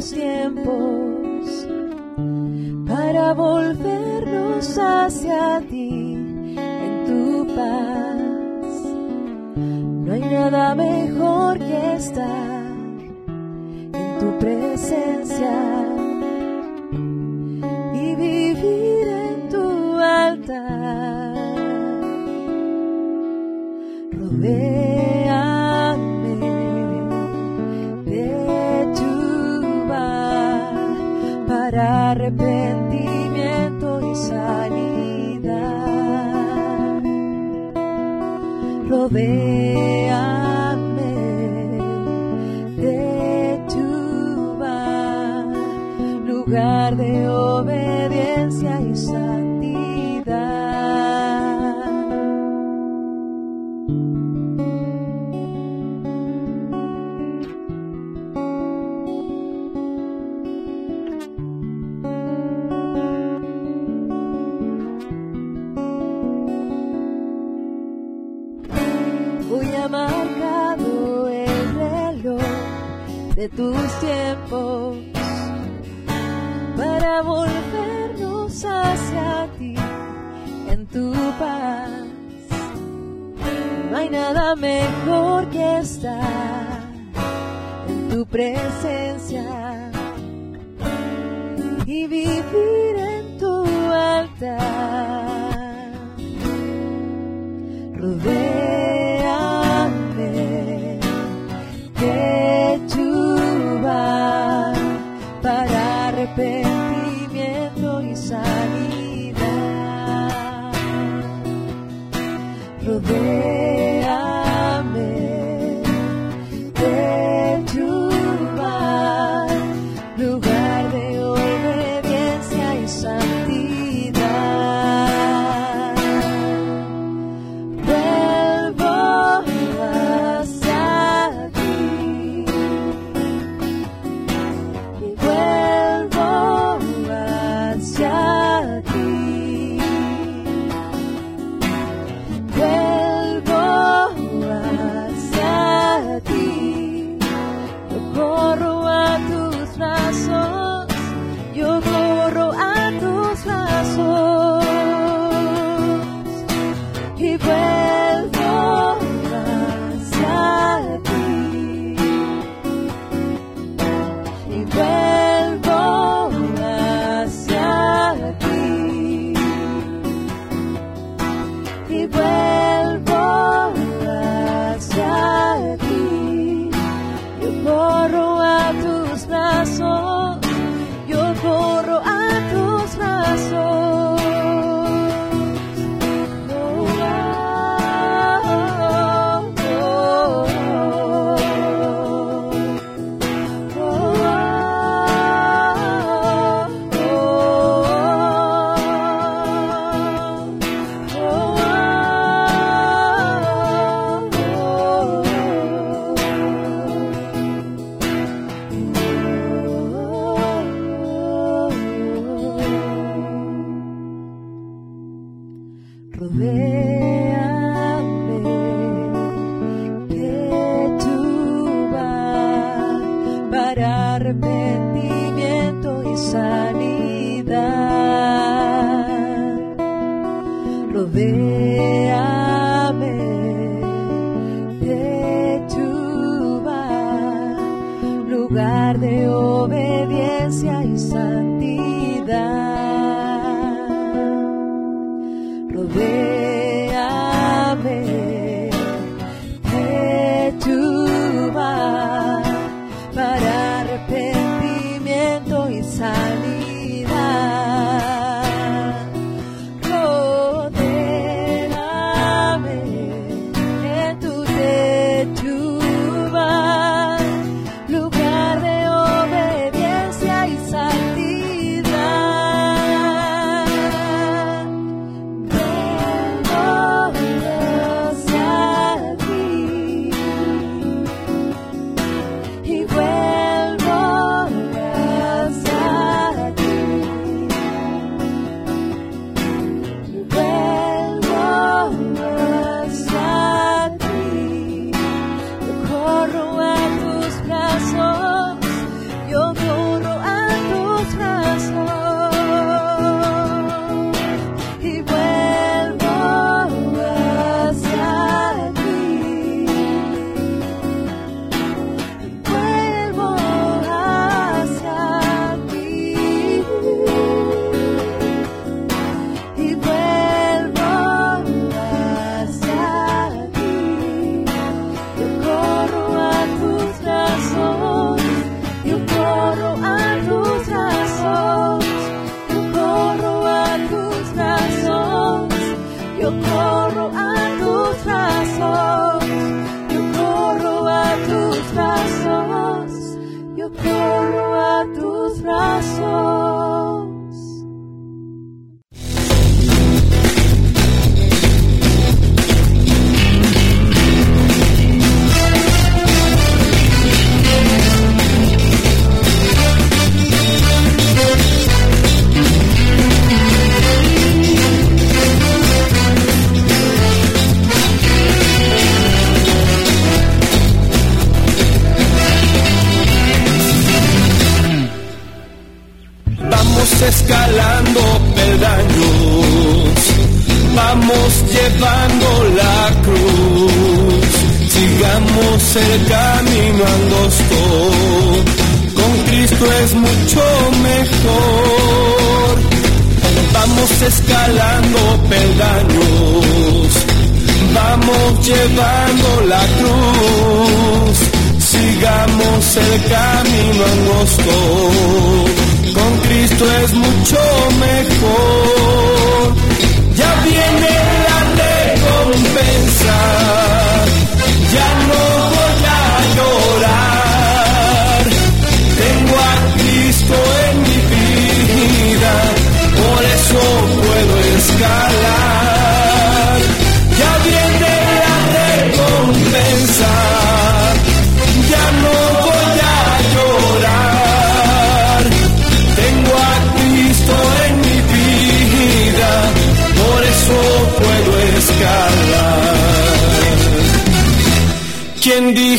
tiempos para volvernos hacia ti en tu paz. No hay nada mejor que estar en tu presencia. volver. de tus tiempos para volvernos hacia ti en tu paz. No hay nada mejor que estar en tu presencia y vivir en tu altar. para arrepentimiento y sanidad. Rodea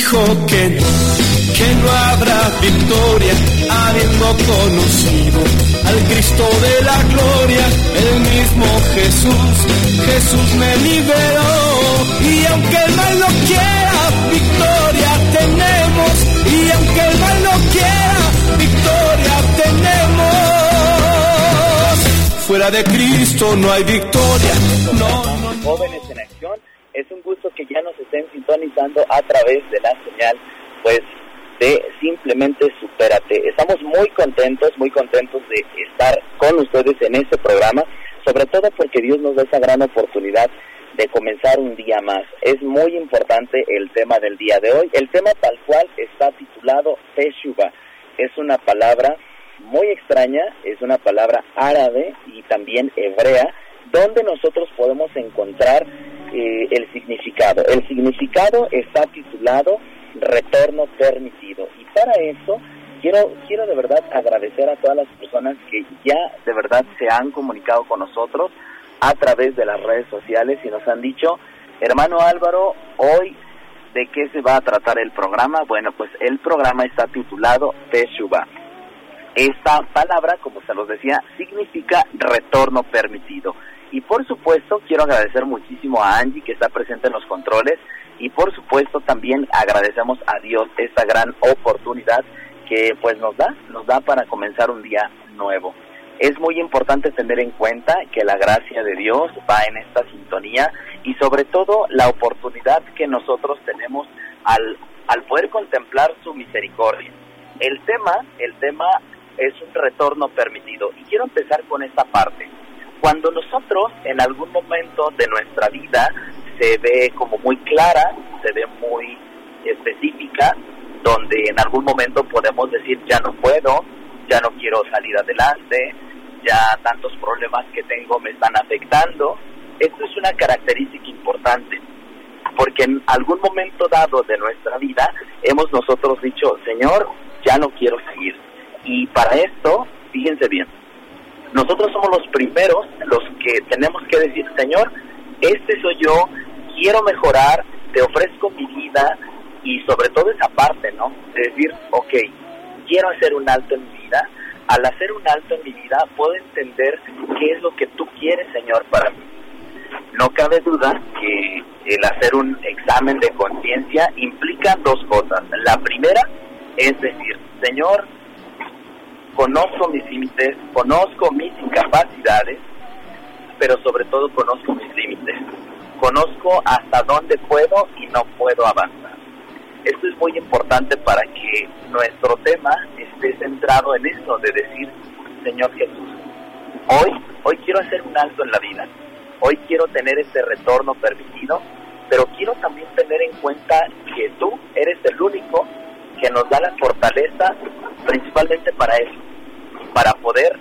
dijo que no, que no habrá victoria, habiendo conocido al Cristo de la gloria, el mismo Jesús, Jesús me liberó, y aunque el mal no quiera, victoria tenemos, y aunque el mal no quiera, victoria tenemos. Fuera de Cristo no hay victoria, no, sintonizando a través de la señal, pues, de Simplemente Supérate. Estamos muy contentos, muy contentos de estar con ustedes en este programa, sobre todo porque Dios nos da esa gran oportunidad de comenzar un día más. Es muy importante el tema del día de hoy. El tema tal cual está titulado Teshuvah. Es una palabra muy extraña, es una palabra árabe y también hebrea, donde nosotros podemos encontrar eh, el significado. El significado está titulado Retorno Permitido. Y para eso quiero, quiero de verdad agradecer a todas las personas que ya de verdad se han comunicado con nosotros a través de las redes sociales y nos han dicho, hermano Álvaro, hoy ¿De qué se va a tratar el programa? Bueno, pues el programa está titulado Teshuvah. Esta palabra, como se los decía, significa retorno permitido. Y por supuesto, quiero agradecer muchísimo a Angie que está presente en los controles y por supuesto también agradecemos a Dios esta gran oportunidad que pues nos da, nos da para comenzar un día nuevo. Es muy importante tener en cuenta que la gracia de Dios va en esta sintonía y sobre todo la oportunidad que nosotros tenemos al, al poder contemplar su misericordia. El tema, el tema es un retorno permitido y quiero empezar con esta parte. Cuando nosotros en algún momento de nuestra vida se ve como muy clara, se ve muy específica, donde en algún momento podemos decir ya no puedo, ya no quiero salir adelante, ya tantos problemas que tengo me están afectando. Esto es una característica importante, porque en algún momento dado de nuestra vida hemos nosotros dicho, Señor, ya no quiero seguir. Y para esto, fíjense bien, nosotros somos los primeros los que tenemos que decir, Señor, este soy yo, quiero mejorar, te ofrezco mi vida y sobre todo esa parte, ¿no? De decir, ok, quiero hacer un alto en mi vida, al hacer un alto en mi vida puedo entender qué es lo que tú quieres, Señor, para mí. No cabe duda que el hacer un examen de conciencia implica dos cosas. La primera es decir, Señor, conozco mis límites, conozco mis incapacidades, pero sobre todo conozco mis límites. Conozco hasta dónde puedo y no puedo avanzar. Esto es muy importante para que nuestro tema esté centrado en eso, de decir, Señor Jesús, hoy, hoy quiero hacer un alto en la vida, hoy quiero tener este retorno permitido, pero quiero también tener en cuenta que tú eres el único que nos da la fortaleza principalmente para eso, para poder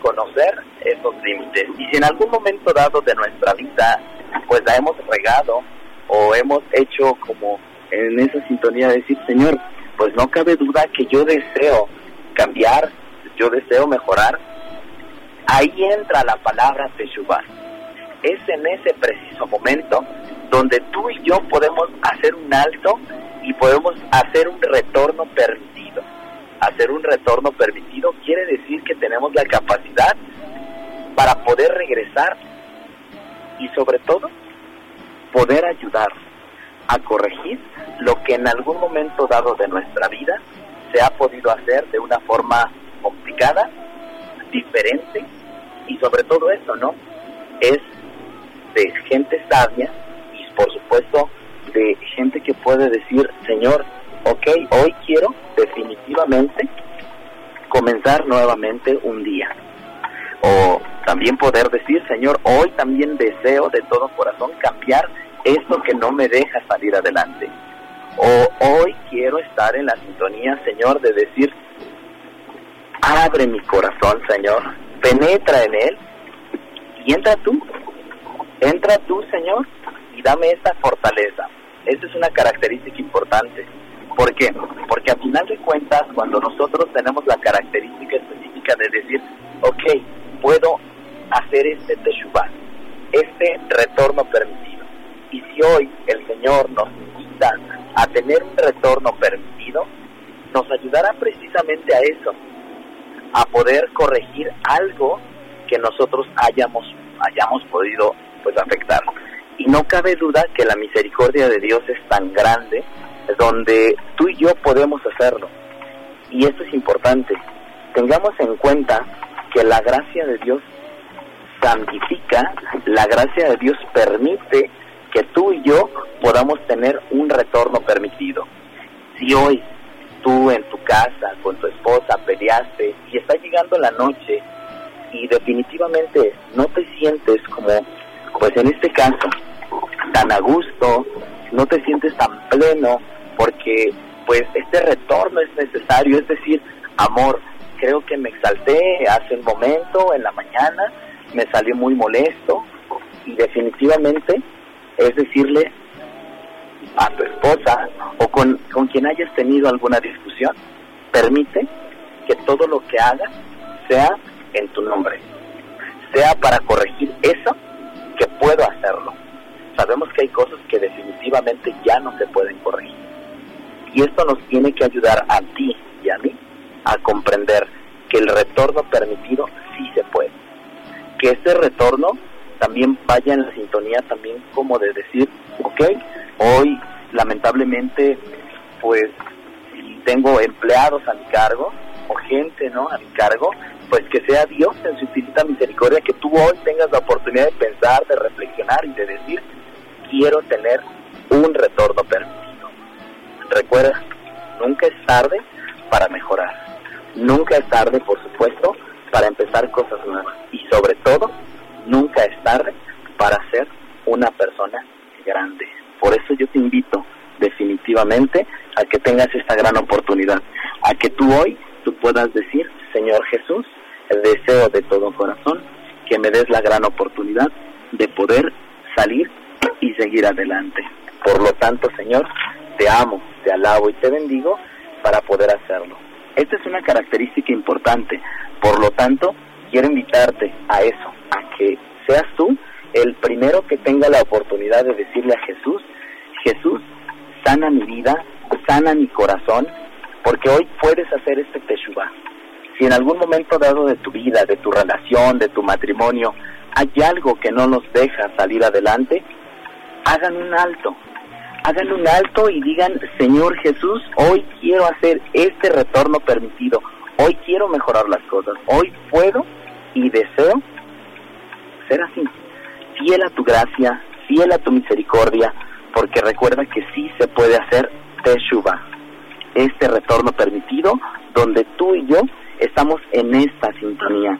conocer esos límites. Y si en algún momento dado de nuestra vida, pues la hemos regado o hemos hecho como en esa sintonía de decir, Señor, pues no cabe duda que yo deseo cambiar, yo deseo mejorar, ahí entra la palabra Teshuvah. Es en ese preciso momento donde tú y yo podemos hacer un alto y podemos hacer un retorno permitido. hacer un retorno permitido, quiere decir que tenemos la capacidad para poder regresar y sobre todo poder ayudar a corregir lo que en algún momento dado de nuestra vida se ha podido hacer de una forma complicada, diferente y sobre todo eso, ¿no? Es gente sabia y por supuesto de gente que puede decir, Señor, ok, hoy quiero definitivamente comenzar nuevamente un día. O también poder decir, Señor, hoy también deseo de todo corazón cambiar esto que no me deja salir adelante. O hoy quiero estar en la sintonía, Señor, de decir, abre mi corazón, Señor, penetra en él y entra tú, entra tú, Señor, y dame esa fortaleza. Esa es una característica importante. ¿Por qué? Porque a final de cuentas, cuando nosotros tenemos la característica específica de decir, ok, puedo hacer este teshuvah, este retorno permitido. Y si hoy el Señor nos invita a tener un retorno permitido, nos ayudará precisamente a eso, a poder corregir algo que nosotros hayamos hayamos podido pues afectar. Y no cabe duda que la misericordia de Dios es tan grande donde tú y yo podemos hacerlo. Y esto es importante. Tengamos en cuenta que la gracia de Dios santifica, la gracia de Dios permite que tú y yo podamos tener un retorno permitido. Si hoy tú en tu casa con tu esposa peleaste y está llegando la noche y definitivamente no te sientes pues en este caso, tan a gusto, no te sientes tan pleno, porque pues este retorno es necesario, es decir, amor, creo que me exalté hace un momento, en la mañana, me salió muy molesto y definitivamente es decirle a tu esposa o con, con quien hayas tenido alguna discusión, permite que todo lo que hagas sea en tu nombre, sea para corregir eso. Sabemos que hay cosas que definitivamente ya no se pueden corregir. Y esto nos tiene que ayudar a ti y a mí a comprender que el retorno permitido sí se puede. Que ese retorno también vaya en la sintonía también como de decir, ok, hoy lamentablemente pues si tengo empleados a mi cargo o gente no a mi cargo, pues que sea Dios en su infinita misericordia que tú hoy tengas la oportunidad de pensar, de reflexionar y de decir, quiero tener un retorno permitido. Recuerda, nunca es tarde para mejorar. Nunca es tarde, por supuesto, para empezar cosas nuevas. Y sobre todo, nunca es tarde para ser una persona grande. Por eso yo te invito definitivamente a que tengas esta gran oportunidad, a que tú hoy tú puedas decir, Señor Jesús, deseo de todo corazón que me des la gran oportunidad de poder salir seguir adelante. Por lo tanto, Señor, te amo, te alabo y te bendigo para poder hacerlo. Esta es una característica importante. Por lo tanto, quiero invitarte a eso, a que seas tú el primero que tenga la oportunidad de decirle a Jesús, Jesús, sana mi vida, sana mi corazón, porque hoy puedes hacer este teshuvah si en algún momento dado de tu vida, de tu relación, de tu matrimonio, hay algo que no nos deja salir adelante, hagan un alto. Hagan un alto y digan, Señor Jesús, hoy quiero hacer este retorno permitido. Hoy quiero mejorar las cosas. Hoy puedo y deseo ser así. Fiel a tu gracia, fiel a tu misericordia, porque recuerda que sí se puede hacer Teshuvah, este retorno permitido donde tú y yo estamos en esta sintonía.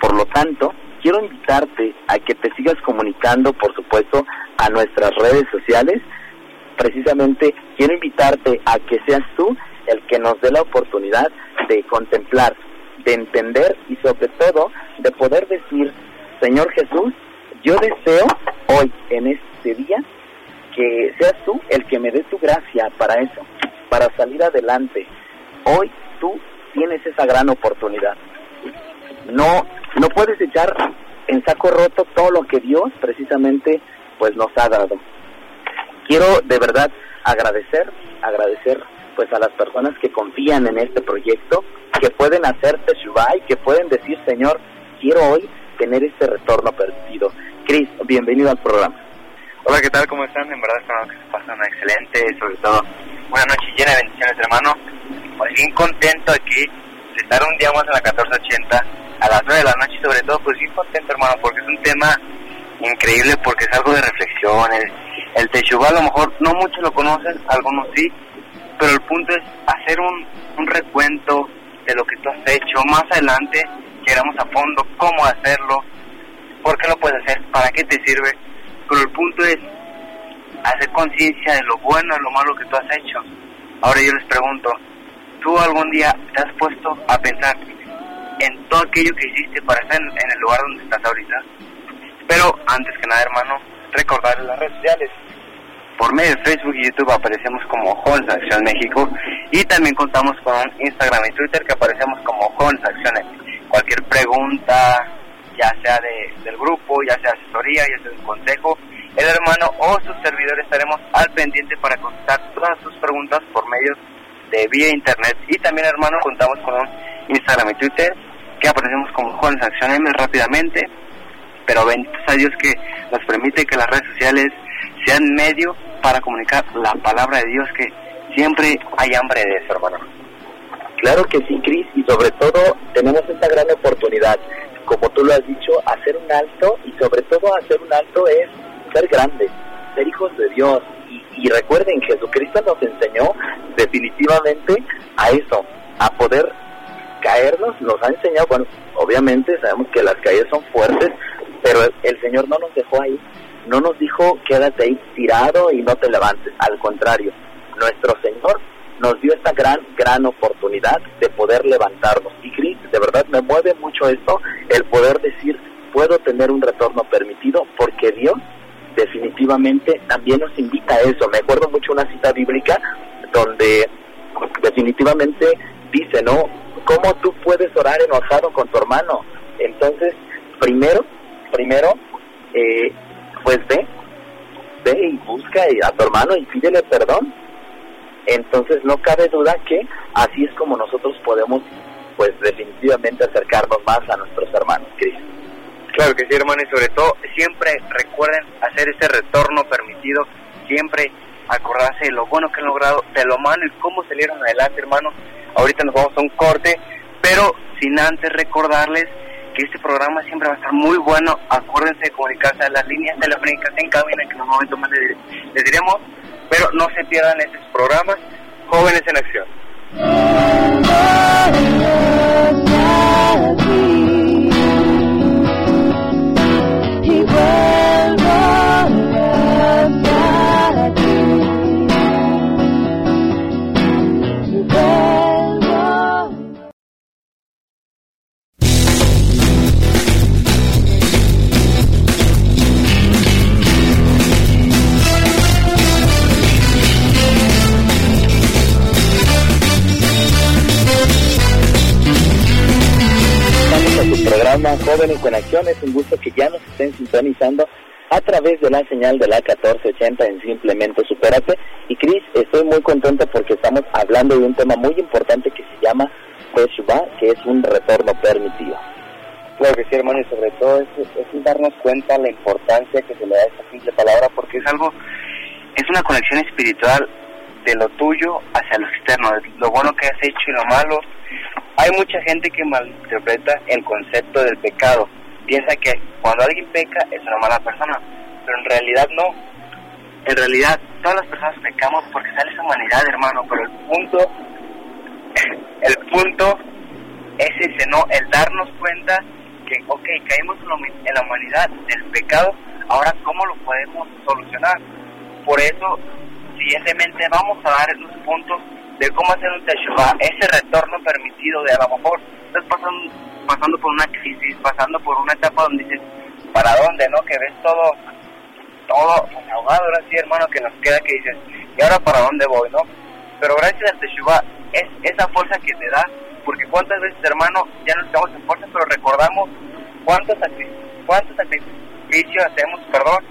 Por lo tanto, quiero invitarte a que te sigas comunicando, por supuesto, a nuestras redes sociales. Precisamente quiero invitarte a que seas tú el que nos dé la oportunidad de contemplar, de entender y sobre todo de poder decir, Señor Jesús, yo deseo hoy, en este día, que seas tú el que me dé tu gracia para eso, para salir adelante. Hoy tú tienes esa gran oportunidad. No, no puedes echar en saco roto todo lo que Dios precisamente pues nos ha dado. Quiero de verdad agradecer, agradecer pues a las personas que confían en este proyecto, que pueden hacer Teshuvah y que pueden decir, Señor, quiero hoy tener este retorno perdido. Cris, bienvenido al programa. Hola, ¿qué tal? ¿Cómo están? En verdad espero que se pasen excelente, sobre todo una noche llena de bendiciones, hermano. Pues bien contento aquí de estar un día más en la 1480 a las 9 de la noche, sobre todo, pues bien contento, hermano, porque es un tema increíble, porque es algo de reflexión. El, el a lo mejor no muchos lo conocen, algunos sí, pero el punto es hacer un, un recuento de lo que tú has hecho. Más adelante llegamos a fondo cómo hacerlo, por qué lo puedes hacer, para qué te sirve. Pero el punto es hacer conciencia de lo bueno y lo malo que tú has hecho. Ahora yo les pregunto, ¿tú algún día te has puesto a pensar en todo aquello que hiciste para estar en, el lugar donde estás ahorita? Pero antes que nada, hermano, recordar las redes sociales. Por medio de Facebook y YouTube aparecemos como Jones Acción México y también contamos con Instagram y Twitter que aparecemos como Jones Acciones. Cualquier pregunta, ya sea de, del grupo, ya sea asesoría, ya sea un consejo, el hermano o sus servidores estaremos al pendiente para contestar todas sus preguntas por medio de vía internet. Y también, hermano, contamos con un Instagram y Twitter que aparecemos como Juan Acción M rápidamente, pero benditos a Dios que nos permite que las redes sociales sean medio para comunicar la palabra de Dios, que siempre hay hambre de eso, hermano. Claro que sí, Cris, y sobre todo tenemos esta gran oportunidad, como tú lo has dicho, hacer un alto, y sobre todo hacer un alto es ser grandes, ser hijos de Dios. Y, recuerden, Jesucristo nos enseñó definitivamente a eso, a poder caernos, nos ha enseñado, bueno, obviamente sabemos que las caídas son fuertes, pero el Señor no nos dejó ahí, no nos dijo quédate ahí tirado y no te levantes, al contrario, nuestro Señor nos dio esta gran, gran oportunidad de poder levantarnos. Y Cristo, de verdad me mueve mucho esto, el poder decir, puedo tener un retorno permitido porque Dios definitivamente también nos invita a eso. Me acuerdo mucho una cita bíblica donde definitivamente dice, ¿no? ¿Cómo tú puedes orar enojado con tu hermano? Entonces, primero, primero, eh, pues ve, ve y busca a tu hermano y pídele perdón. Entonces no cabe duda que así es como nosotros podemos, pues definitivamente acercarnos más a nuestros hermanos, Cristo. Claro que sí, hermano, y sobre todo siempre recuerden hacer ese retorno permitido, siempre acordarse de lo bueno que han logrado, de lo malo y cómo salieron adelante, hermano. Ahorita nos vamos a un corte, pero sin antes recordarles que este programa siempre va a estar muy bueno. Acuérdense de comunicarse a las líneas telefónicas en cabina que en un momento más les, les diremos, pero no se pierdan estos programas. Jóvenes en Acción. De la 1480 en Simplemente Superate. Y Cris, estoy muy contento porque estamos hablando de un tema muy importante que se llama Teshuvah, que es un retorno permitido. Claro que sí, hermano, y sobre todo es, es darnos cuenta la importancia que se le da a esta simple palabra, porque es algo, es una conexión espiritual de lo tuyo hacia lo externo, de lo bueno que has hecho y lo malo, hay mucha gente que malinterpreta el concepto del pecado. Piensa que cuando alguien peca es una mala persona, pero en realidad no. En realidad todas las personas pecamos porque sale esa humanidad, hermano, pero el punto, el punto es ese, ¿no? El darnos cuenta que, ok, caímos en la humanidad del pecado, ahora ¿cómo lo podemos solucionar? Por eso, siguientemente vamos a dar esos puntos de cómo hacer un teshuva, ese retorno permitido de a lo mejor estás pasando, pasando por una crisis, pasando por una etapa donde dices, ¿para dónde, no? Que ves todo, todo ahogado, ahora sí, hermano, que nos queda que dices, ¿y ahora para dónde voy, no? Pero gracias al teshuva es esa fuerza que te da, porque cuántas veces, hermano, ya no estamos en fuerza, pero recordamos cuántos, cuántos sacrificios hacemos, perdón,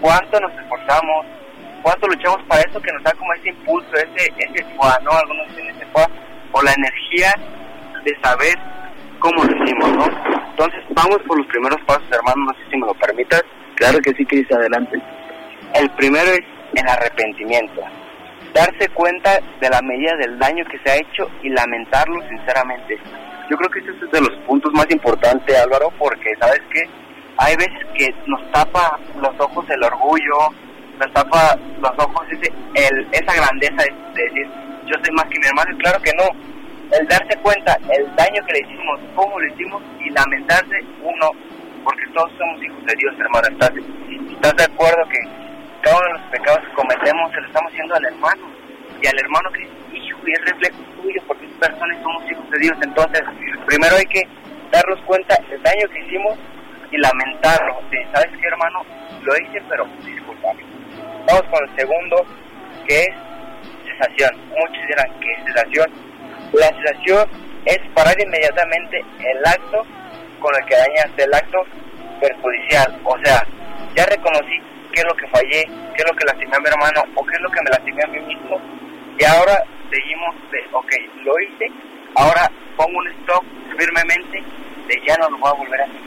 cuánto nos esforzamos, cuánto luchamos para eso que nos da como ese impulso, ese, ese ¿no? Algunos dicen ese o la energía de saber cómo lo hicimos, ¿no? Entonces, vamos por los primeros pasos, hermano, no sé si me lo permitas. Claro que sí, Cris, adelante. El primero es el arrepentimiento. Darse cuenta de la medida del daño que se ha hecho y lamentarlo sinceramente. Yo creo que ese es de los puntos más importantes, Álvaro, porque, ¿sabes qué? Hay veces que nos tapa los ojos el orgullo, nos tapa los ojos ese, el, esa grandeza de, decir, yo soy más que mi hermano, y claro que no. El darse cuenta el daño que le hicimos, cómo lo hicimos y lamentarse uno, porque todos somos hijos de Dios, hermano. ¿Estás, estás de acuerdo que cada uno de los pecados que cometemos se lo estamos haciendo al hermano? Y al hermano que es hijo y es reflejo tuyo, porque personas somos hijos de Dios. Entonces, primero hay que darnos cuenta del daño que hicimos y lamentarlo. ¿Sabes qué, hermano? Lo hice, pero disculpame. Vamos con el segundo, que es cesación. Muchos dirán, ¿qué es cesación? La cesación es parar inmediatamente el acto con el que dañaste el acto perjudicial. O sea, ya reconocí qué es lo que fallé, qué es lo que lastimé a mi hermano o qué es lo que me lastimé a mí mismo. Y ahora seguimos de, ok, lo hice, ahora pongo un stop firmemente de ya no lo voy a volver a hacer.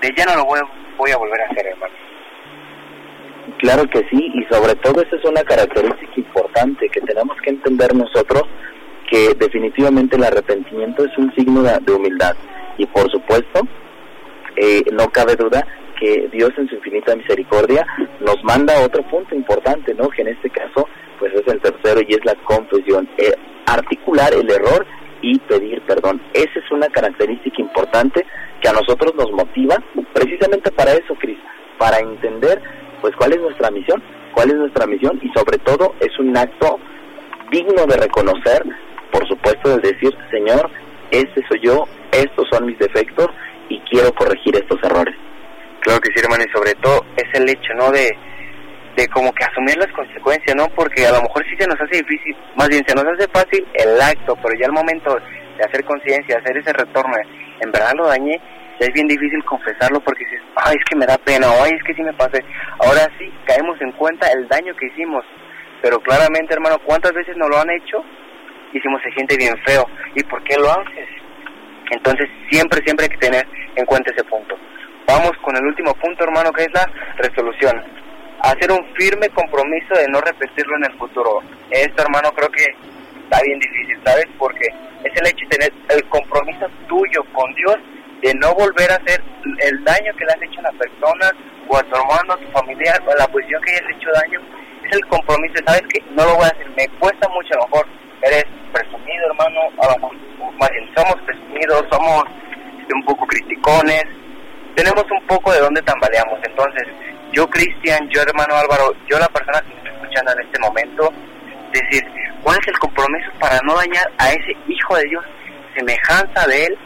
De ya no lo voy, voy a volver a hacer, hermano. Claro que sí, y sobre todo esa es una característica importante que tenemos que entender nosotros, que definitivamente el arrepentimiento es un signo de, humildad. Y por supuesto, eh, no cabe duda que Dios en su infinita misericordia nos manda otro punto importante, ¿no? Que en este caso, pues es el tercero y es la confesión. Eh, articular el error y pedir perdón. Esa es una característica importante que a nosotros nos motiva precisamente para eso, Cris, para entender pues cuál es nuestra misión, cuál es nuestra misión y sobre todo es un acto digno de reconocer, por supuesto, de decir, Señor, este soy yo, estos son mis defectos y quiero corregir estos errores. Claro que sí, hermano, y sobre todo es el hecho, ¿no? De, de como que asumir las consecuencias, ¿no? Porque a lo mejor sí se nos hace difícil, más bien se nos hace fácil el acto, pero ya el momento de hacer conciencia, hacer ese retorno, en verdad lo dañé, es bien difícil confesarlo porque dices, ay, es que me da pena, ay, es que sí me pasé. Ahora sí, caemos en cuenta el daño que hicimos, pero claramente, hermano, ¿cuántas veces nos lo han hecho? Hicimos, se siente bien feo. ¿Y por qué lo haces? Entonces, siempre, siempre hay que tener en cuenta ese punto. Vamos con el último punto, hermano, que es la resolución. Hacer un firme compromiso de no repetirlo en el futuro. Esto, hermano, creo que está bien difícil, ¿sabes? Porque es el hecho de tener el compromiso tuyo con Dios de no volver a hacer el daño que le has hecho a la persona o a tu hermano, a tu familiar o a la posición que hayas hecho daño. Es el compromiso, ¿sabes que No lo voy a hacer, me cuesta mucho, a lo mejor eres presumido, hermano, a lo mejor, más bien, somos presumidos, somos un poco criticones, tenemos un poco de dónde tambaleamos. Entonces, yo, Cristian, yo, hermano Álvaro, yo, la persona que me está escuchando en este momento, decir, ¿cuál es el compromiso para no dañar a ese hijo de Dios, semejanza de él,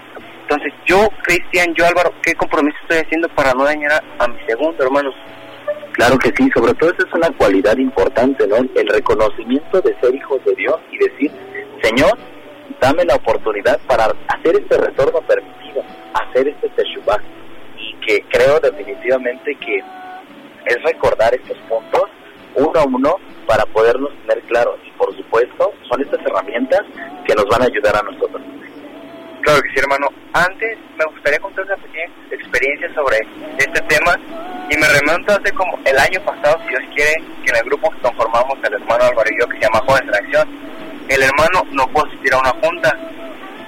entonces, yo, Cristian, yo, Álvaro, ¿qué compromiso estoy haciendo para no dañar a, mi segundo, hermanos? Claro que sí, sobre todo esa es una cualidad importante, ¿no? El reconocimiento de ser hijos de Dios y decir, Señor, dame la oportunidad para hacer este retorno permitido, hacer este teshuvah. Y que creo definitivamente que es recordar estos puntos uno a uno para podernos tener claro. Y por supuesto, son estas herramientas que nos van a ayudar a nosotros. Claro que sí, hermano. Antes me gustaría contar una pequeña experiencia sobre este tema y me remonto hace como el año pasado, si Dios quiere, que en el grupo que conformamos el hermano Álvaro y yo, que se llama Jóvenes en Acción, el hermano no pudo asistir a una junta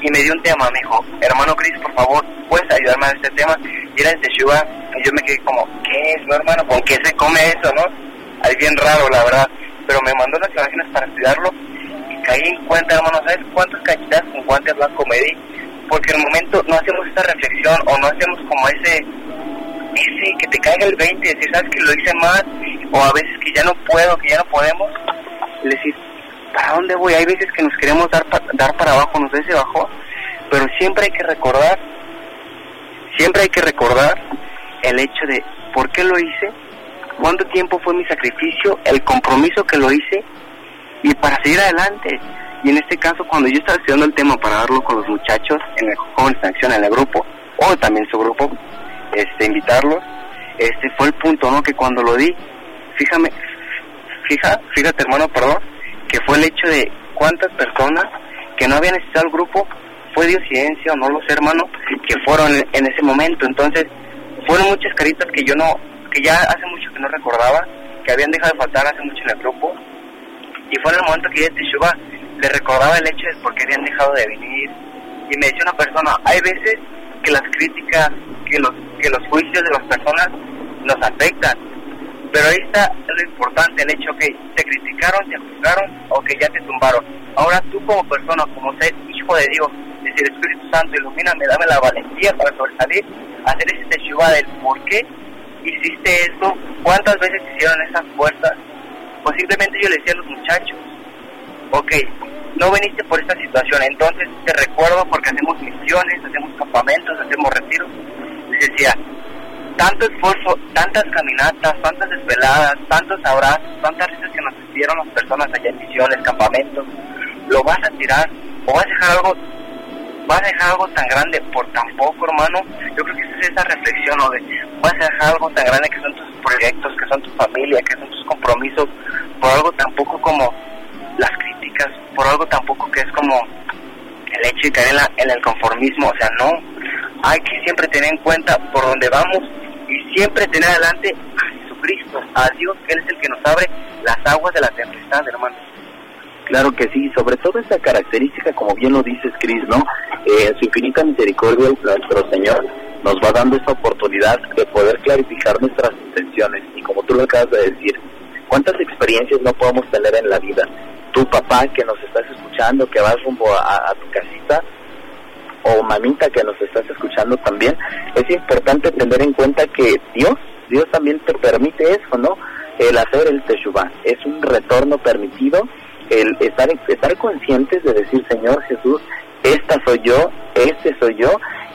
y me dio un tema, me dijo, hermano Cris, por favor, ¿puedes ayudarme a este tema? Y era el Teshuva y yo me quedé como, ¿qué es, no, hermano? ¿Con qué se come eso, no? Es bien raro, la verdad, pero me mandó las imágenes para estudiarlo y caí en cuenta, hermano, ¿sabes cuántas cachitas con guantes blanco me di? Porque el momento no hacemos esta reflexión o no hacemos como ese, ese que te caiga el 20, decir, sabes que lo hice mal, o a veces que ya no puedo, que ya no podemos, decir, ¿para dónde voy? Hay veces que nos queremos dar, dar para abajo, nos ese bajón, pero siempre hay que recordar, siempre hay que recordar el hecho de por qué lo hice, cuánto tiempo fue mi sacrificio, el compromiso que lo hice y para seguir adelante. Y en este caso, cuando yo estaba estudiando el tema para darlo con los muchachos en el Jóvenes en Acción, en el grupo, o también su grupo, este, invitarlos, este fue el punto, ¿no? Que cuando lo di, fíjame, fija, fíjate hermano, perdón, que fue el hecho de cuántas personas que no habían estado al grupo, fue de occidencia o no lo sé hermano, que fueron en, ese momento, entonces fueron muchas caritas que yo no, que ya hace mucho que no recordaba, que habían dejado de faltar hace mucho en el grupo, y fue en el momento que yo Teshuva le recordaba el hecho de por qué habían dejado de venir, y me decía una persona, hay veces que las críticas, que los, que los juicios de las personas nos afectan, pero ahí está lo importante, el hecho que te criticaron, te juzgaron o que ya te tumbaron. Ahora tú como persona, como ser hijo de Dios, decir Espíritu Santo, ilumíname, dame la valentía para sobresalir, hacer ese teshuva del por qué hiciste esto, cuántas veces hicieron esas fuerzas. Posiblemente yo le decía a los muchachos, ok, no viniste por esta situación, entonces te recuerdo porque hacemos misiones, hacemos campamentos, hacemos retiros. Les decía, tanto esfuerzo, tantas caminatas, tantas desveladas, tantos abrazos, tantas risas que nos hicieron las personas allá en misiones, campamentos, lo vas a tirar o vas a dejar algo, vas a dejar algo tan grande por tan poco, hermano. Yo creo que esa es esa reflexión, ¿no? De vas a dejar algo tan grande que son tus proyectos, que son tu familia, que son tus compromisos, por algo tan poco como las críticas, por algo tan poco que es como el hecho de caer en, el conformismo, o sea, no, hay que siempre tener en cuenta por dónde vamos y siempre tener adelante a Jesucristo, a Dios, que Él es el que nos abre las aguas de la tempestad, hermano. Claro que sí, sobre todo esa característica, como bien lo dices, Cris, ¿no? Eh, su infinita misericordia, nuestro Señor, nos va dando esa oportunidad de poder clarificar nuestras intenciones. Y como tú lo acabas de decir, ¿cuántas experiencias no podemos tener en la vida? Tu papá que nos estás escuchando, que vas rumbo a tu casita, o mamita que nos estás escuchando también, es importante tener en cuenta que Dios, Dios también te permite eso, ¿no? El hacer el Teshuvah, es un retorno permitido, el estar, estar conscientes de decir, Señor Jesús, esta soy yo, este soy yo,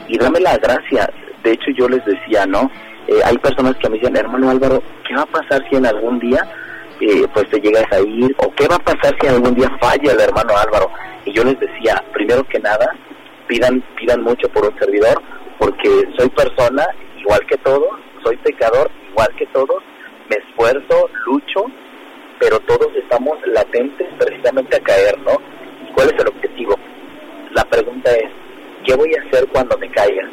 y dame la gracia. De hecho, yo les decía, ¿no? Eh, hay personas que me dicen, hermano Álvaro, ¿qué va a pasar si en algún día eh, pues te llegas a ir? ¿O qué va a pasar si algún día falla el hermano Álvaro? Y yo les decía, primero que nada, pidan, pidan mucho por un servidor, porque soy persona igual que todos, soy pecador igual que todos, me esfuerzo, lucho, pero todos estamos latentes precisamente a caer, ¿no? ¿Cuál es el objetivo? La pregunta es, ¿qué voy a hacer cuando me caiga?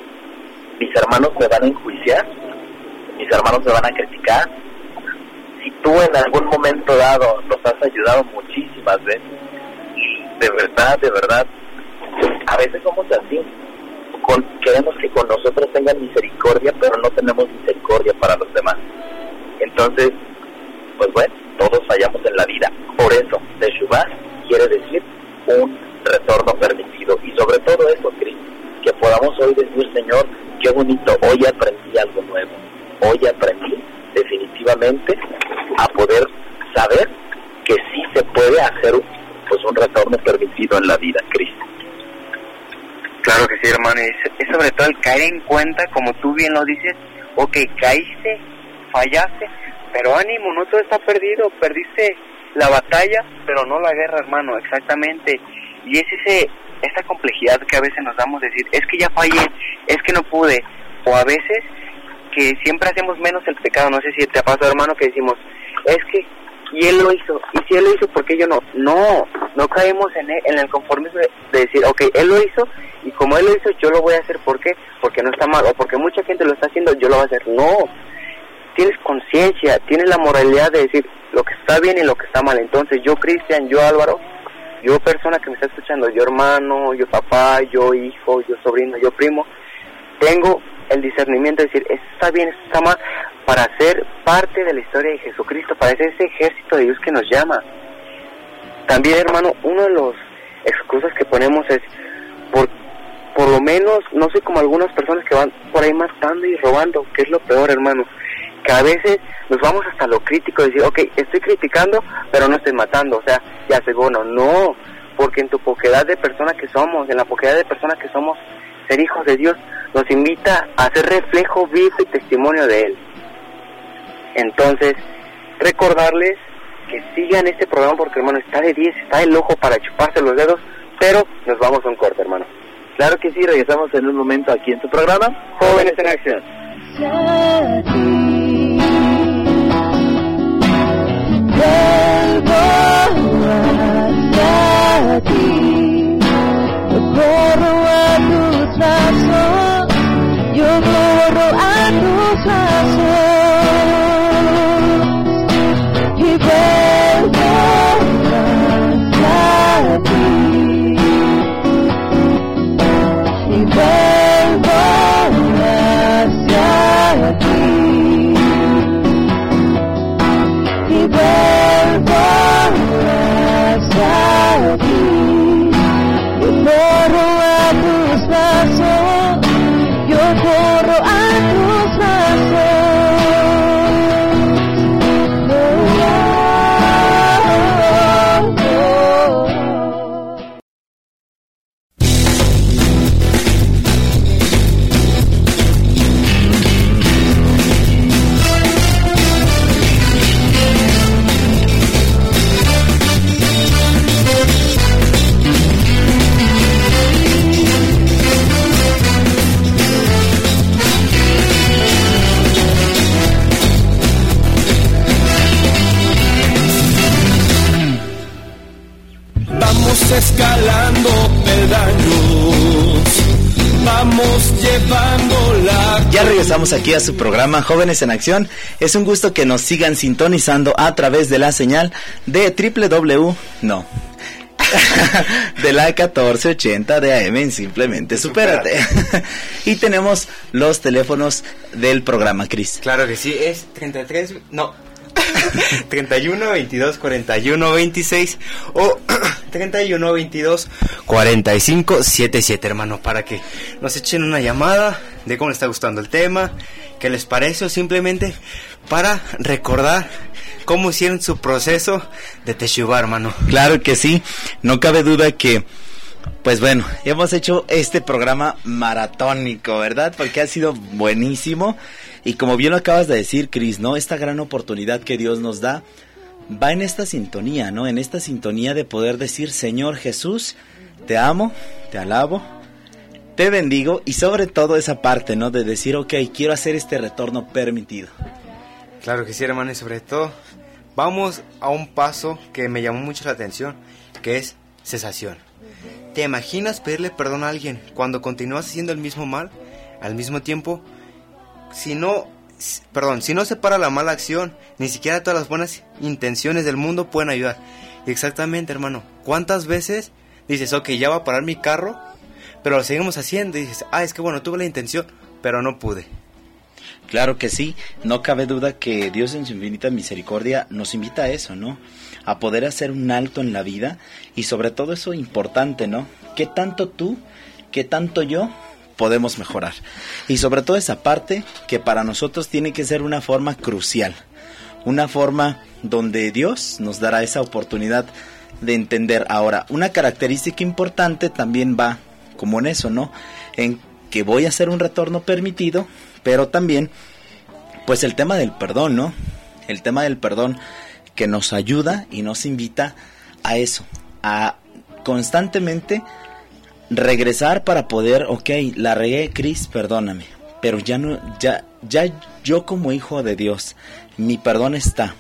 ¿Mis hermanos me van a enjuiciar? ¿Mis hermanos me van a criticar? Tú en algún momento dado nos has ayudado muchísimas veces, de verdad, de verdad, a veces somos así. queremos que con nosotros tengan misericordia, pero no tenemos misericordia para los demás. Entonces, pues bueno, todos fallamos en la vida. Por eso, Teshuvah quiere decir un retorno permitido. Y sobre todo eso, Cristo, que podamos hoy decir, Señor, qué bonito, hoy aprendí algo nuevo. Hoy aprendí definitivamente a poder saber que sí se puede hacer pues un retorno permitido en la vida, Cristo. Claro que sí, hermano. Es, sobre todo el caer en cuenta, como tú bien lo dices, ok, caíste, fallaste, pero ánimo, no todo está perdido, perdiste la batalla, pero no la guerra, hermano, exactamente. Y es ese esa complejidad que a veces nos damos decir, es que ya fallé, es que no pude, o a veces que siempre hacemos menos el pecado, no sé si te ha pasado, hermano, que decimos, es que y él lo hizo, y si él lo hizo, ¿por qué yo no? No, no caemos en el, en el conformismo de, decir, ok, él lo hizo, y como él lo hizo, yo lo voy a hacer, ¿por qué? Porque no está mal, o porque mucha gente lo está haciendo, yo lo voy a hacer. No, tienes conciencia, tienes la moralidad de decir lo que está bien y lo que está mal. Entonces, yo, Cristian, yo, Álvaro, yo, persona que me está escuchando, yo, hermano, yo, papá, yo, hijo, yo, sobrino, yo, primo, tengo el discernimiento de decir, esto está bien, esto está mal, para ser parte de la historia de Jesucristo, para ese ejército de Dios que nos llama. También, hermano, uno de los excusas que ponemos es, por, por lo menos, no sé, como algunas personas que van por ahí matando y robando, que es lo peor, hermano, que a veces nos vamos hasta lo crítico, decir, ok, estoy criticando, pero no estoy matando, o sea, ya se bueno, no, porque en tu poquedad de persona que somos, en la poquedad de personas que somos, ser hijos de Dios, nos invita a ser reflejo vivo y testimonio de Él. Entonces, recordarles que sigan este programa porque, hermano, está de 10, está el ojo para chuparse los dedos, pero nos vamos a un corte, hermano. Claro que sí, regresamos en un momento aquí en tu programa, Jóvenes en Acción. Yo corro a tus brazos, yo corro a tus brazos. Ya regresamos aquí a su programa Jóvenes en Acción. Es un gusto que nos sigan sintonizando a través de la señal de www. No. de la 1480 de AM en Simplemente Supérate. y tenemos los teléfonos del programa, Cris. Claro que sí, es 33, no, 31 22 41 26 o 31 22 45 77, hermano, para que nos echen una llamada de cómo les está gustando el tema, qué les parece o simplemente para recordar cómo hicieron su proceso de Teshuvah, hermano. Claro que sí, no cabe duda que, pues bueno, hemos hecho este programa maratónico, ¿verdad? Porque ha sido buenísimo. Y como bien lo acabas de decir, Cris, ¿no? Esta gran oportunidad que Dios nos da va en esta sintonía, ¿no? En esta sintonía de poder decir, Señor Jesús, te amo, te alabo, te bendigo y sobre todo esa parte, ¿no? De decir, ok, quiero hacer este retorno permitido. Claro que sí, hermano, y sobre todo vamos a un paso que me llamó mucho la atención, que es cesación. ¿Te imaginas pedirle perdón a alguien cuando continúas haciendo el mismo mal al mismo tiempo? Si no, perdón, si no se para la mala acción, ni siquiera todas las buenas intenciones del mundo pueden ayudar. Exactamente, hermano. ¿Cuántas veces dices, ok, ya va a parar mi carro, pero lo seguimos haciendo dices, ah, es que bueno, tuve la intención, pero no pude. Claro que sí, no cabe duda que Dios en su infinita misericordia nos invita a eso, ¿no? A poder hacer un alto en la vida y sobre todo eso importante, ¿no? ¿Qué tanto tú, qué tanto yo podemos mejorar? Y sobre todo esa parte que para nosotros tiene que ser una forma crucial, una forma donde Dios nos dará esa oportunidad de entender. Ahora, una característica importante también va como en eso, ¿no? En que voy a hacer un retorno permitido, pero también, pues el tema del perdón, ¿no? El tema del perdón que nos ayuda y nos invita a eso, a constantemente regresar para poder, ok, la regué, Cris, perdóname, pero ya no, ya, ya yo como hijo de Dios, mi perdón está,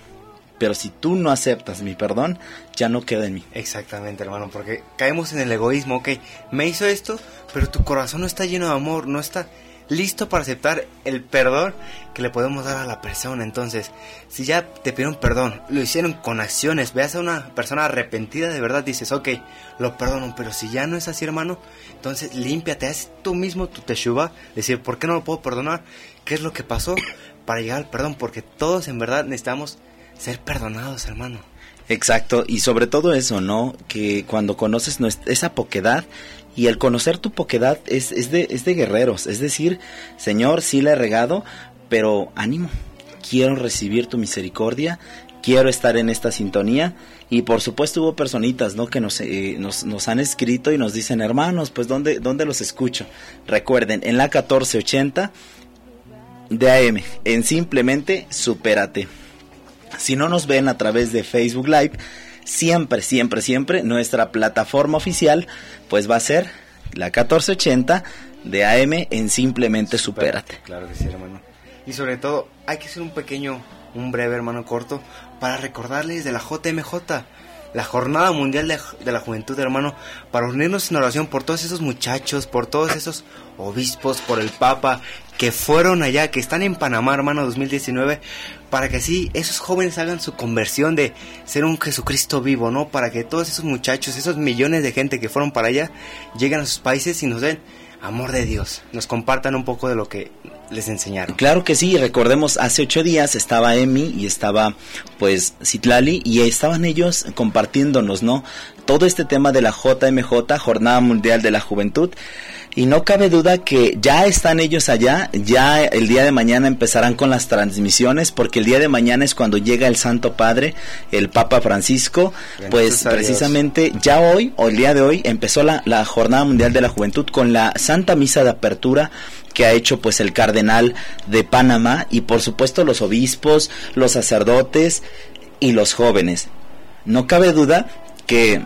pero si tú no aceptas mi perdón, ya no queda en mí. Exactamente, hermano, porque caemos en el egoísmo, ok, me hizo esto, pero tu corazón no está lleno de amor, no está listo para aceptar el perdón que le podemos dar a la persona. Entonces, si ya te pidieron perdón, lo hicieron con acciones, veas a una persona arrepentida de verdad, dices, ok, lo perdono, pero si ya no es así, hermano, entonces límpiate, haz tú mismo tu teshuva, decir, ¿por qué no lo puedo perdonar? ¿Qué es lo que pasó? Para llegar al perdón, porque todos en verdad necesitamos ser perdonados, hermano. Exacto, y sobre todo eso, ¿no? Que cuando conoces nues- esa poquedad, y el conocer tu poquedad es, es, de, es de guerreros, es decir, Señor, sí la he regado, pero ánimo, quiero recibir tu misericordia, quiero estar en esta sintonía, y por supuesto hubo personitas, ¿no? Que nos, eh, nos, han escrito y nos dicen, hermanos, pues ¿dónde, ¿dónde los escucho? Recuerden, en la 1480 de AM, en Simplemente Supérate. Si no nos ven a través de Facebook Live, siempre, siempre, siempre nuestra plataforma oficial pues va a ser la 1480 de AM en Simplemente Supérate. Claro que sí, hermano. Y sobre todo, hay que hacer un pequeño, un breve, hermano, corto, para recordarles de la JMJ. la Jornada Mundial de, de la Juventud, hermano, para unirnos en oración por todos esos muchachos, por todos esos obispos, por el Papa, que fueron allá, que están en Panamá, hermano, 2019, para que así esos jóvenes hagan su conversión de ser un Jesucristo vivo, ¿no? Para que todos esos muchachos, esos millones de gente que fueron para allá, lleguen a sus países y nos den amor de Dios, nos compartan un poco de lo que les enseñaron. Claro que sí, recordemos, hace ocho días estaba Emi y estaba pues Citlali y estaban ellos compartiéndonos, ¿no? Todo este tema de la JMJ, Jornada Mundial de la Juventud. Y no cabe duda que ya están ellos allá, ya el día de mañana empezarán con las transmisiones, porque el día de mañana es cuando llega el Santo Padre, el Papa Francisco, pues precisamente ya hoy, o el día de hoy, empezó la, la Jornada Mundial de la Juventud con la Santa Misa de Apertura que ha hecho pues el cardenal de Panamá y por supuesto los obispos, los sacerdotes y los jóvenes. No cabe duda que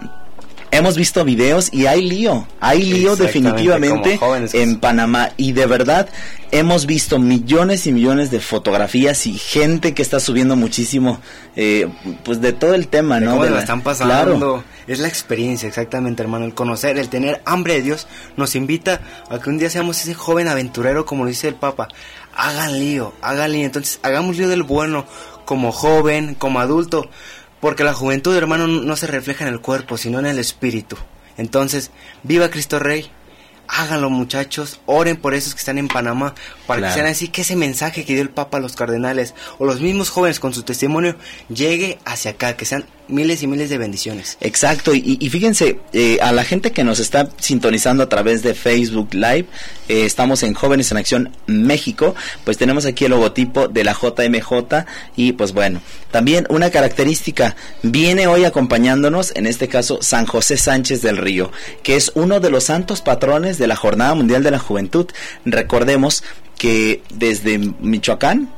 hemos visto videos y hay lío, hay lío definitivamente en Panamá y de verdad hemos visto millones y millones de fotografías y gente que está subiendo muchísimo, eh, pues de todo el tema, ¿no? Cómo la, están pasando. Es la experiencia, exactamente, hermano. El conocer, el tener hambre de Dios nos invita a que un día seamos ese joven aventurero, como dice el Papa. Hagan lío, hagan lío. Entonces, hagamos lío del bueno, como joven, como adulto porque la juventud, hermano, no se refleja en el cuerpo, sino en el espíritu. Entonces, viva Cristo Rey. Háganlo muchachos, oren por esos que están en Panamá, para que sean así que ese mensaje que dio el Papa a los cardenales o los mismos jóvenes con su testimonio llegue hacia acá, que sean miles y miles de bendiciones. Exacto, y, fíjense, eh, a la gente que nos está sintonizando a través de Facebook Live, eh, estamos en Jóvenes en Acción México, pues tenemos aquí el logotipo de la JMJ y pues bueno, también una característica, viene hoy acompañándonos, en este caso, San José Sánchez del Río, que es uno de los santos patrones de la Jornada Mundial de la Juventud. Recordemos que desde Michoacán,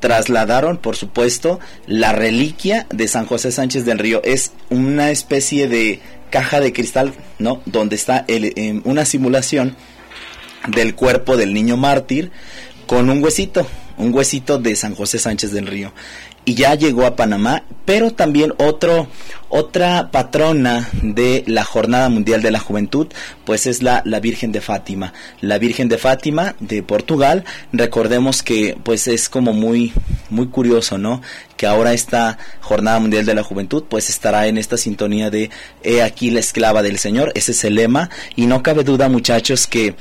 trasladaron, por supuesto, la reliquia de San José Sánchez del Río. Es una especie de caja de cristal, ¿no? Donde está el, una simulación del cuerpo del niño mártir con un huesito, un huesito de San José Sánchez del Río y ya llegó a Panamá, pero también otro, otra patrona de la Jornada Mundial de la Juventud, pues es la, la Virgen de Fátima. La Virgen de Fátima de Portugal, recordemos que pues es como muy, muy curioso, ¿no? Que ahora esta Jornada Mundial de la Juventud pues estará en esta sintonía de He aquí la esclava del Señor, ese es el lema, y no cabe duda muchachos que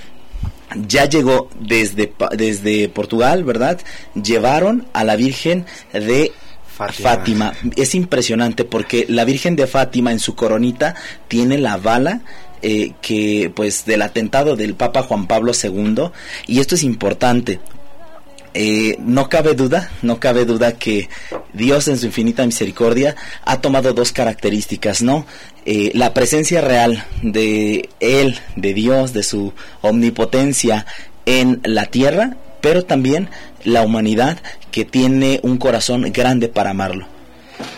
ya llegó desde, desde Portugal, ¿verdad? Llevaron a la Virgen de Fátima. Es impresionante porque la Virgen de Fátima en su coronita tiene la bala eh, que pues del atentado del Papa Juan Pablo II y esto es importante eh, no cabe duda, no cabe duda que Dios en su infinita misericordia ha tomado dos características, ¿no? Eh, la presencia real de Él, de Dios, de su omnipotencia en la tierra, pero también la humanidad que tiene un corazón grande para amarlo.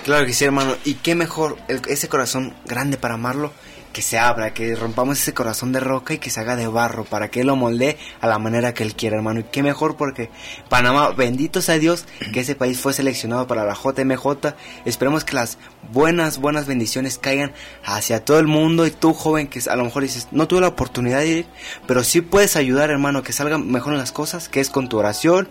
Claro que sí, hermano. Y qué mejor ese corazón grande para amarlo que se abra, que rompamos ese corazón de roca y que se haga de barro para que Él lo moldee a la manera que Él quiera, hermano. Y qué mejor porque Panamá, bendito sea Dios que ese país fue seleccionado para la JMJ. Esperemos que las buenas, buenas bendiciones caigan hacia todo el mundo y tú, joven, que a lo mejor dices, no tuve la oportunidad de ir, pero sí puedes ayudar, hermano, que salgan mejor las cosas, que es con tu oración,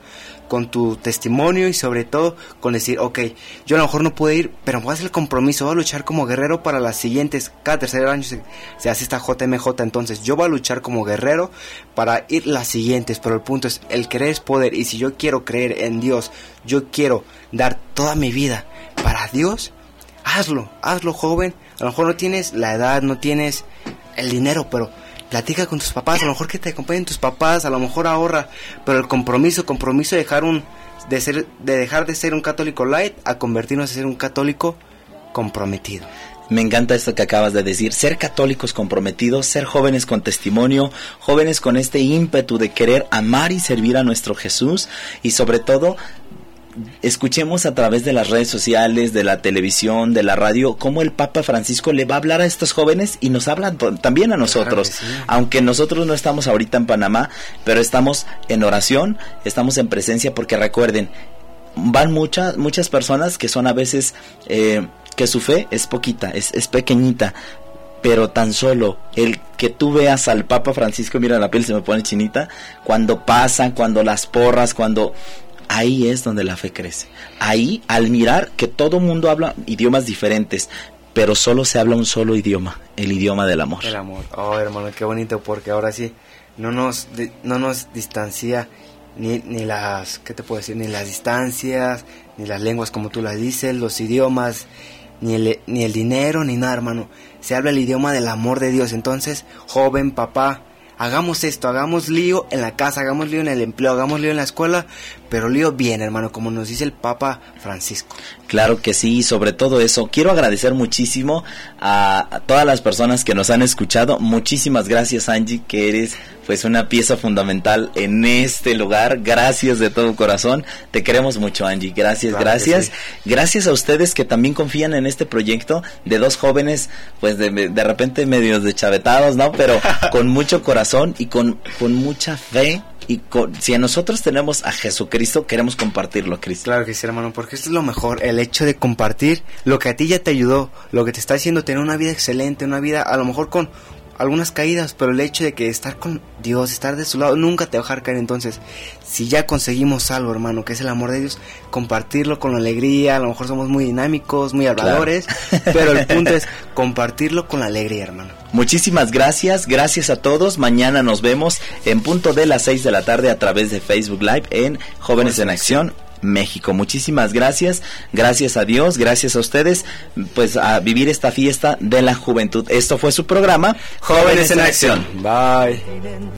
con tu testimonio y sobre todo con decir, ok, yo a lo mejor no pude ir, pero voy a hacer el compromiso, voy a luchar como guerrero para las siguientes, cada tercer año se, hace esta JMJ, entonces yo voy a luchar como guerrero para ir las siguientes, pero el punto es, el querer es poder y si yo quiero creer en Dios, yo quiero dar toda mi vida para Dios, hazlo, hazlo joven, a lo mejor no tienes la edad, no tienes el dinero, pero platica con tus papás, a lo mejor que te acompañen tus papás, a lo mejor ahorra, pero el compromiso, compromiso de dejar un de ser de dejar de ser un católico light a convertirnos en ser un católico comprometido. Me encanta esto que acabas de decir, ser católicos comprometidos, ser jóvenes con testimonio, jóvenes con este ímpetu de querer amar y servir a nuestro Jesús y sobre todo escuchemos a través de las redes sociales, de la televisión, de la radio, cómo el Papa Francisco le va a hablar a estos jóvenes y nos habla también a nosotros. Aunque nosotros no estamos ahorita en Panamá, pero estamos en oración, estamos en presencia porque recuerden, van muchas muchas personas que son a veces eh, que su fe es poquita, es, es pequeñita, pero tan solo el que tú veas al Papa Francisco, mira la piel se me pone chinita, cuando pasan, cuando las porras, cuando ahí es donde la fe crece. Ahí, al mirar que todo mundo habla idiomas diferentes, pero solo se habla un solo idioma, el idioma del amor. El amor. Oh, hermano, qué bonito, porque ahora sí, no nos, no nos distancia ni, ni las, ¿qué te puedo decir? Ni las distancias, ni las lenguas como tú las dices, los idiomas, ni el, ni el dinero, ni nada, hermano. Se habla el idioma del amor de Dios. Entonces, joven, papá, hagamos esto, hagamos lío en la casa, hagamos lío en el empleo, hagamos lío en la escuela, pero lío bien, hermano, como nos dice el Papa Francisco. Claro que sí, y sobre todo eso, quiero agradecer muchísimo a, a todas las personas que nos han escuchado. Muchísimas gracias Angie, que eres pues una pieza fundamental en este lugar. Gracias de todo corazón. Te queremos mucho Angie. Gracias, Claro gracias. sí. Gracias a ustedes que también confían en este proyecto de dos jóvenes pues de, de repente medios deschavetados, ¿no? Pero con mucho corazón y con, con mucha fe. Y si a nosotros tenemos a Jesucristo, queremos compartirlo, Cristo. Claro que sí, hermano, porque esto es lo mejor, el hecho de compartir lo que a ti ya te ayudó, lo que te está haciendo tener una vida excelente, una vida a lo mejor con algunas caídas, pero el hecho de que estar con Dios, estar de su lado, nunca te va a dejar caer. Entonces, si ya conseguimos algo, hermano, que es el amor de Dios, compartirlo con alegría, a lo mejor somos muy dinámicos, muy habladores, pero el punto es compartirlo con alegría, hermano. Muchísimas gracias, gracias a todos. Mañana nos vemos en punto de las 6 de la tarde a través de Facebook Live en Jóvenes en Acción. México. Muchísimas gracias, gracias a Dios, gracias a ustedes, pues a vivir esta fiesta de la juventud. Esto fue su programa, Jóvenes en Acción. Bye.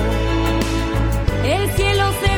El cielo se